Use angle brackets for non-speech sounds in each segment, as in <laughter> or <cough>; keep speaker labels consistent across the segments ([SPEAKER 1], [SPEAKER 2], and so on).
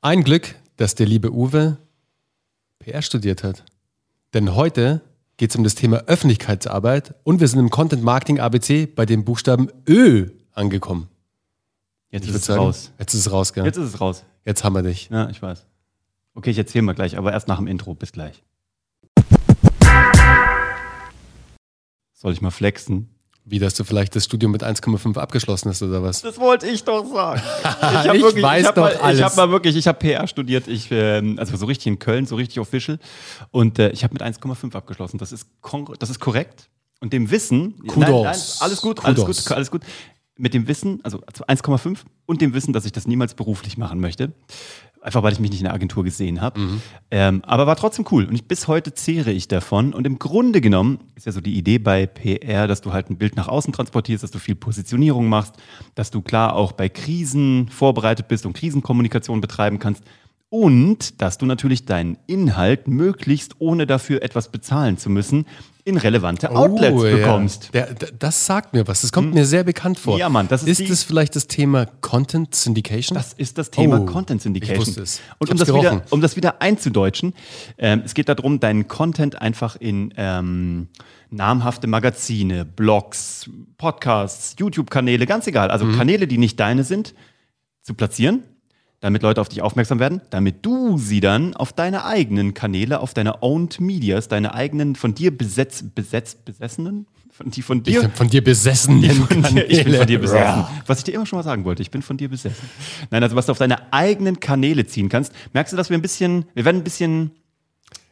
[SPEAKER 1] Ein Glück, dass der liebe Uwe PR studiert hat. Denn heute geht es um das Thema Öffentlichkeitsarbeit und wir sind im Content Marketing ABC bei dem Buchstaben Ö angekommen.
[SPEAKER 2] Jetzt
[SPEAKER 1] Ich
[SPEAKER 2] ist es
[SPEAKER 1] sagen,
[SPEAKER 2] raus.
[SPEAKER 1] Jetzt ist es raus, gell?
[SPEAKER 2] Jetzt ist es raus.
[SPEAKER 1] Jetzt haben wir dich.
[SPEAKER 2] Ja, ich weiß. Okay, ich erzähle mal gleich, aber erst nach dem Intro. Bis gleich. Soll ich mal flexen?
[SPEAKER 1] Wie, dass du vielleicht das Studium mit 1,5 abgeschlossen hast oder was?
[SPEAKER 2] Das wollte ich doch sagen. <laughs>
[SPEAKER 1] Ich
[SPEAKER 2] hab
[SPEAKER 1] weiß
[SPEAKER 2] ich
[SPEAKER 1] doch
[SPEAKER 2] mal,
[SPEAKER 1] alles.
[SPEAKER 2] Ich habe mal wirklich, ich habe PR studiert, ich, ähm, also so richtig in Köln, so richtig official. Und äh, ich habe mit 1,5 abgeschlossen. Das ist, das ist korrekt. Und dem Wissen,
[SPEAKER 1] Kudos.
[SPEAKER 2] alles gut, alles
[SPEAKER 1] Kudos.
[SPEAKER 2] gut, alles gut. Mit dem Wissen, also 1,5 und dem Wissen, dass ich das niemals beruflich machen möchte. Einfach weil ich mich nicht in der Agentur gesehen habe.
[SPEAKER 1] Mhm.
[SPEAKER 2] Ähm, aber war trotzdem cool. Und ich, bis heute zehre ich davon. Und im Grunde genommen ist ja so die Idee bei PR, dass du halt ein Bild nach außen transportierst, dass du viel Positionierung machst, dass du klar auch bei Krisen vorbereitet bist und Krisenkommunikation betreiben kannst. Und dass du natürlich deinen Inhalt möglichst ohne dafür etwas bezahlen zu müssen, in relevante Outlets
[SPEAKER 1] Oh, ja.
[SPEAKER 2] bekommst.
[SPEAKER 1] Der, der, das sagt mir was. Das kommt mir sehr bekannt vor.
[SPEAKER 2] Ja, Mann, das ist
[SPEAKER 1] ist das vielleicht das Thema Content Syndication?
[SPEAKER 2] Das ist das Thema
[SPEAKER 1] Oh,
[SPEAKER 2] Content Syndication.
[SPEAKER 1] ich wusste es.
[SPEAKER 2] Und
[SPEAKER 1] Ich
[SPEAKER 2] um
[SPEAKER 1] hab's
[SPEAKER 2] das, wieder, um das wieder einzudeutschen, ähm, es geht darum, deinen Content einfach in ähm, namhafte Magazine, Blogs, Podcasts, YouTube-Kanäle, ganz egal, also
[SPEAKER 1] Mhm.
[SPEAKER 2] Kanäle, die nicht deine sind, zu platzieren, damit Leute auf dich aufmerksam werden, damit du sie dann auf deine eigenen Kanäle, auf deine Owned Medias, deine eigenen von dir besetz, besetzt, besessenen, von, die von
[SPEAKER 1] ich
[SPEAKER 2] dir
[SPEAKER 1] bin von dir besessen.
[SPEAKER 2] ich, von dir, ich bin von dir besessen. Was ich dir immer schon mal sagen wollte, ich bin von dir besessen. Nein, also was du auf deine eigenen Kanäle ziehen kannst. Merkst du, dass wir ein bisschen, wir werden ein bisschen,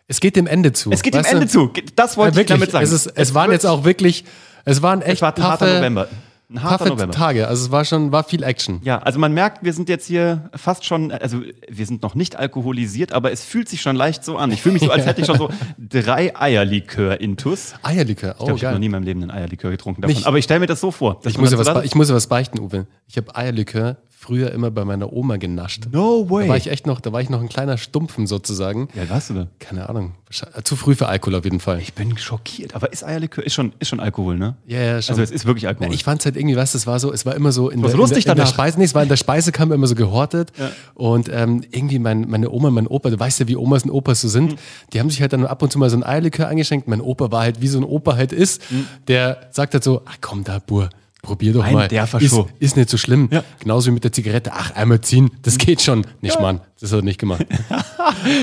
[SPEAKER 1] Es geht dem Ende zu.
[SPEAKER 2] es geht dem
[SPEAKER 1] weißt du?
[SPEAKER 2] Ende zu. Das wollte
[SPEAKER 1] Ja,
[SPEAKER 2] ich damit sagen.
[SPEAKER 1] Es, ist, es waren
[SPEAKER 2] wird-
[SPEAKER 1] jetzt auch wirklich, es waren echt
[SPEAKER 2] es war ein harter
[SPEAKER 1] taffe-
[SPEAKER 2] November. Ein harter
[SPEAKER 1] taffe
[SPEAKER 2] November.
[SPEAKER 1] Tage. Also es war schon, war viel Action.
[SPEAKER 2] Ja, also man merkt, wir sind jetzt hier fast schon, also wir sind noch nicht alkoholisiert, aber es fühlt sich schon leicht so an. Ich fühle mich so, als hätte ich schon so <laughs> drei Eierlikör-Intus.
[SPEAKER 1] Eierlikör, oh
[SPEAKER 2] Ich glaube, ich habe noch nie in meinem Leben einen Eierlikör getrunken davon.
[SPEAKER 1] Nicht?
[SPEAKER 2] Aber ich stelle mir das so vor.
[SPEAKER 1] Ich muss, ja was, ich muss ja was beichten, Uwe. Ich habe Eierlikör früher immer bei meiner Oma genascht.
[SPEAKER 2] No way.
[SPEAKER 1] Da war ich echt noch, da war ich noch ein kleiner Stumpfen sozusagen.
[SPEAKER 2] ja, warst du da?
[SPEAKER 1] Keine Ahnung. Wahrscheinlich- Zu früh für Alkohol auf jeden Fall.
[SPEAKER 2] Ich bin schockiert. Aber ist Eierlikör, ist schon, ist schon Alkohol, ne?
[SPEAKER 1] Ja, ja, schon.
[SPEAKER 2] Also es ist wirklich Alkohol.
[SPEAKER 1] Ich fand es halt irgendwie, was, das war so, es war immer so in, der,
[SPEAKER 2] so lustig
[SPEAKER 1] in, der, in der. Speise, nee, es war in der Speisekammer immer so gehortet. Und ähm, irgendwie mein, meine Oma, mein Opa, du weißt ja, wie Omas und Opas so sind,
[SPEAKER 2] Mhm.
[SPEAKER 1] die haben sich halt dann ab und zu mal so ein Eierlikör eingeschenkt. Mein Opa war halt, wie so ein Opa halt ist, der sagt halt so, ach komm da, Bur, probier doch
[SPEAKER 2] Ein
[SPEAKER 1] mal.
[SPEAKER 2] derfer
[SPEAKER 1] ist,
[SPEAKER 2] Show.
[SPEAKER 1] ist nicht so schlimm.
[SPEAKER 2] Ja.
[SPEAKER 1] Genauso wie mit der Zigarette, ach, einmal ziehen, das geht schon. Nicht, Mann, das hat er nicht gemacht. <laughs>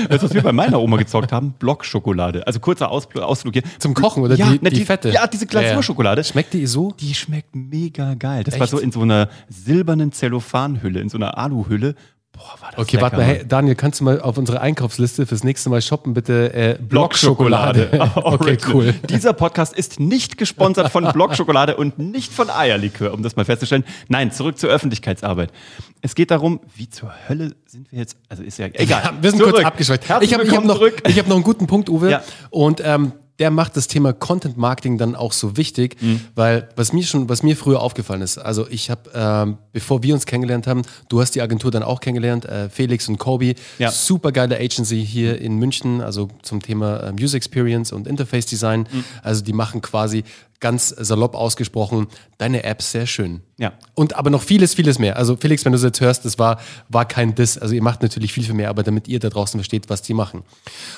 [SPEAKER 2] Das, was wir bei meiner Oma gezockt haben, Blockschokolade. Also kurzer Ausflug, Ausflug hier.
[SPEAKER 1] Zum Kochen oder
[SPEAKER 2] ja,
[SPEAKER 1] die,
[SPEAKER 2] ne,
[SPEAKER 1] die, Fette?
[SPEAKER 2] Ja, diese Glazurschokolade.
[SPEAKER 1] Schmeckt die so?
[SPEAKER 2] Die schmeckt mega geil. Das war
[SPEAKER 1] Echt?
[SPEAKER 2] so in so einer silbernen Zellophanhülle, in so einer Aluhülle. Boah, war das
[SPEAKER 1] Okay,
[SPEAKER 2] lecker,
[SPEAKER 1] warte mal, hey, Daniel, kannst du mal auf unsere Einkaufsliste fürs nächste Mal shoppen, bitte äh, Blockschokolade. <laughs> <laughs> okay, cool.
[SPEAKER 2] Dieser Podcast ist nicht gesponsert von Blockschokolade und nicht von Eierlikör, um das mal festzustellen. Nein, zurück zur Öffentlichkeitsarbeit. Es geht darum, wie zur Hölle sind wir jetzt? Also ist ja egal.
[SPEAKER 1] Ja, wir sind
[SPEAKER 2] Zurück.
[SPEAKER 1] kurz abgeschweift.
[SPEAKER 2] Herzlich
[SPEAKER 1] Ich habe hab noch, ich hab noch einen guten Punkt, Uwe.
[SPEAKER 2] Ja.
[SPEAKER 1] Und ähm, der macht das Thema Content Marketing dann auch so wichtig,
[SPEAKER 2] Mhm.
[SPEAKER 1] weil was mir schon, was mir früher aufgefallen ist, also ich habe, ähm, bevor wir uns kennengelernt haben, du hast die Agentur dann auch kennengelernt, äh, Felix und Kobi,
[SPEAKER 2] Ja.
[SPEAKER 1] super geile Agency hier in München, also zum Thema äh, User Experience und Interface Design.
[SPEAKER 2] Mhm.
[SPEAKER 1] Also die machen quasi ganz salopp ausgesprochen deine App sehr schön.
[SPEAKER 2] Ja.
[SPEAKER 1] Und aber noch vieles, vieles mehr. Also Felix, wenn du das jetzt hörst, das war, war kein Diss. Also ihr macht natürlich viel, viel mehr, aber damit ihr da draußen versteht, was die machen.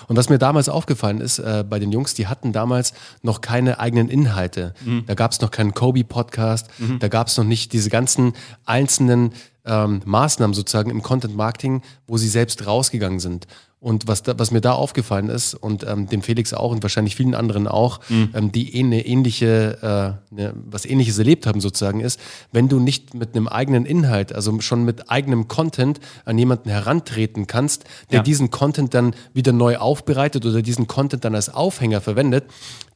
[SPEAKER 1] Und was mir damals aufgefallen ist, äh, bei den Jungs, die hatten damals noch keine eigenen Inhalte. Da gab es noch keinen Kobe-Podcast, da gab es noch nicht diese ganzen einzelnen ähm, Maßnahmen sozusagen im Content Marketing, wo sie selbst rausgegangen sind. Und was, da, was mir da aufgefallen ist, und ähm, dem Felix auch und wahrscheinlich vielen anderen auch, ähm, die eh eine ähnliche, äh, ne, was ähnliches erlebt haben sozusagen, ist, wenn du nicht mit einem eigenen Inhalt, also schon mit eigenem Content an jemanden herantreten kannst, der
[SPEAKER 2] Ja.
[SPEAKER 1] diesen Content dann wieder neu aufbereitet oder diesen Content dann als Aufhänger verwendet,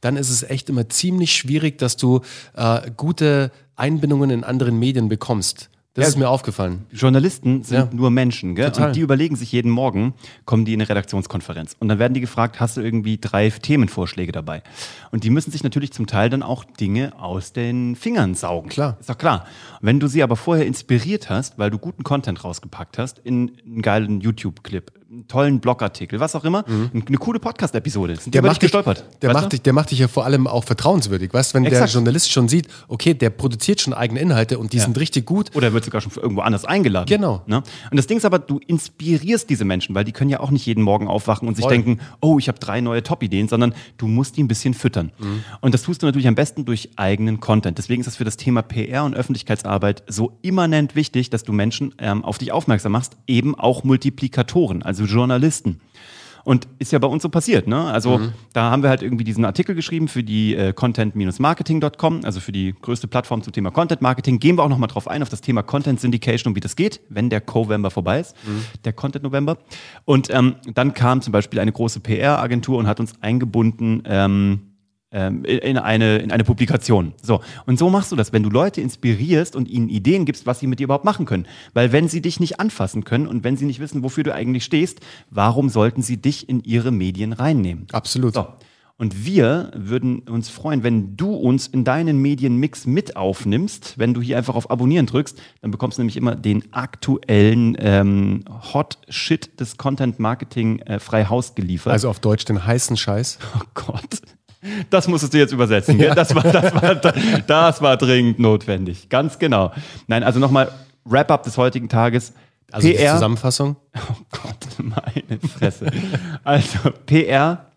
[SPEAKER 1] dann ist es echt immer ziemlich schwierig, dass du äh, gute Einbindungen in anderen Medien bekommst. Das
[SPEAKER 2] Ja.
[SPEAKER 1] ist mir aufgefallen.
[SPEAKER 2] Journalisten sind
[SPEAKER 1] Ja.
[SPEAKER 2] nur Menschen, gell?
[SPEAKER 1] Total.
[SPEAKER 2] Und die überlegen sich jeden Morgen, kommen die in eine Redaktionskonferenz. Und dann werden die gefragt, hast du irgendwie drei Themenvorschläge dabei? Und die müssen sich natürlich zum Teil dann auch Dinge aus den Fingern saugen.
[SPEAKER 1] Klar.
[SPEAKER 2] Ist doch klar. Wenn du sie aber vorher inspiriert hast, weil du guten Content rausgepackt hast, in einen geilen YouTube-Clip, einen tollen Blogartikel, was auch immer, eine coole Podcast-Episode.
[SPEAKER 1] Mhm. Der macht,
[SPEAKER 2] dich gestolpert.
[SPEAKER 1] der, macht dich, der macht dich ja vor allem auch vertrauenswürdig. Weißt wenn der
[SPEAKER 2] Exakt.
[SPEAKER 1] Journalist schon sieht, okay, der produziert schon eigene Inhalte und die sind richtig gut.
[SPEAKER 2] Oder wird sogar schon irgendwo anders eingeladen.
[SPEAKER 1] Genau.
[SPEAKER 2] Ne? Und das Ding ist aber, du inspirierst diese Menschen, weil die können ja auch nicht jeden Morgen aufwachen und sich
[SPEAKER 1] Voll.
[SPEAKER 2] denken, oh, ich habe drei neue Top-Ideen, sondern du musst die ein bisschen füttern.
[SPEAKER 1] Mhm.
[SPEAKER 2] Und das tust du natürlich am besten durch eigenen Content. Deswegen ist es für das Thema PR und Öffentlichkeitsarbeit so immanent wichtig, dass du Menschen ähm, auf dich aufmerksam machst, eben auch Multiplikatoren, also Journalisten. Und ist ja bei uns so passiert, ne? Also da haben wir halt irgendwie diesen Artikel geschrieben für die äh, content-marketing.com, also für die größte Plattform zum Thema Content Marketing. Gehen wir auch nochmal drauf ein, auf das Thema Content Syndication und wie das geht, wenn der Covember vorbei ist, der Content November. Und ähm, dann kam zum Beispiel eine große PR-Agentur und hat uns eingebunden, ähm, ähm, in, eine, in eine Publikation. So. Und so machst du das, wenn du Leute inspirierst und ihnen Ideen gibst, was sie mit dir überhaupt machen können. Weil wenn sie dich nicht anfassen können und wenn sie nicht wissen, wofür du eigentlich stehst, warum sollten sie dich in ihre Medien reinnehmen?
[SPEAKER 1] Absolut.
[SPEAKER 2] So. Und wir würden uns freuen, wenn du uns in deinen Medienmix mit aufnimmst. Wenn du hier einfach auf Abonnieren drückst, dann bekommst du nämlich immer den aktuellen ähm, Hot Shit des Content Marketing äh, frei Haus geliefert.
[SPEAKER 1] Also auf Deutsch den heißen Scheiß. <laughs>
[SPEAKER 2] Oh Gott. Das musstest du jetzt übersetzen. gell? Das, war, das, war, das war dringend notwendig. Ganz genau. Nein, also nochmal Wrap-up des heutigen Tages.
[SPEAKER 1] Also die
[SPEAKER 2] PR.
[SPEAKER 1] Zusammenfassung.
[SPEAKER 2] Oh Gott, meine Fresse. Also PR,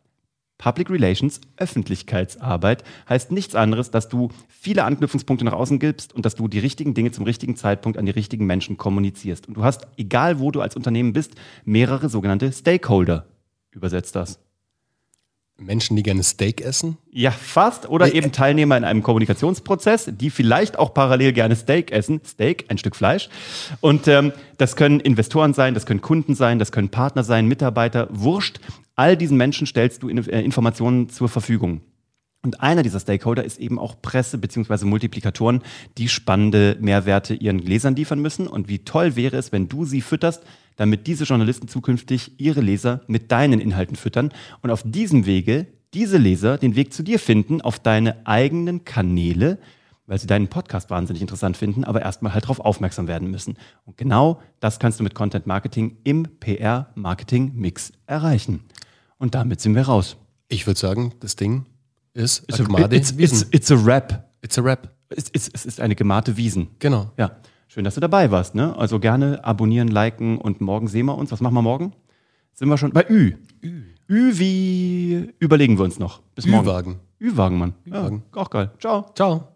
[SPEAKER 2] Public Relations, Öffentlichkeitsarbeit heißt nichts anderes, dass du viele Anknüpfungspunkte nach außen gibst und dass du die richtigen Dinge zum richtigen Zeitpunkt an die richtigen Menschen kommunizierst. Und du hast, egal wo du als Unternehmen bist, mehrere sogenannte Stakeholder. Übersetzt das.
[SPEAKER 1] Menschen, die gerne Steak essen.
[SPEAKER 2] Ja, fast. Oder eben Teilnehmer in einem Kommunikationsprozess, die vielleicht auch parallel gerne Steak essen. Steak, ein Stück Fleisch. Und ähm, das können Investoren sein, das können Kunden sein, das können Partner sein, Mitarbeiter, wurscht. All diesen Menschen stellst du äh, Informationen zur Verfügung. Und einer dieser Stakeholder ist eben auch Presse bzw. Multiplikatoren, die spannende Mehrwerte ihren Lesern liefern müssen. Und wie toll wäre es, wenn du sie fütterst, damit diese Journalisten zukünftig ihre Leser mit deinen Inhalten füttern und auf diesem Wege diese Leser den Weg zu dir finden auf deine eigenen Kanäle, weil sie deinen Podcast wahnsinnig interessant finden, aber erstmal halt darauf aufmerksam werden müssen. Und genau das kannst du mit Content Marketing im PR-Marketing-Mix erreichen. Und damit sind wir raus.
[SPEAKER 1] Ich würde sagen, das Ding ist
[SPEAKER 2] It's a,
[SPEAKER 1] Agmade
[SPEAKER 2] it's, it's,
[SPEAKER 1] Wiesen.
[SPEAKER 2] it's a rap.
[SPEAKER 1] It's a Rap.
[SPEAKER 2] Es ist eine gemahte Wiesen.
[SPEAKER 1] Genau.
[SPEAKER 2] Ja, schön, dass du dabei warst. Ne? Also gerne abonnieren, liken und morgen sehen wir uns. Was machen wir morgen? Sind wir schon bei Ü. Ü, Ü wie überlegen wir uns noch. Bis morgen.
[SPEAKER 1] Ü-Wagen.
[SPEAKER 2] Ü-Wagen, Mann.
[SPEAKER 1] Ü-Wagen.
[SPEAKER 2] Ja, auch geil. Ciao.
[SPEAKER 1] Ciao.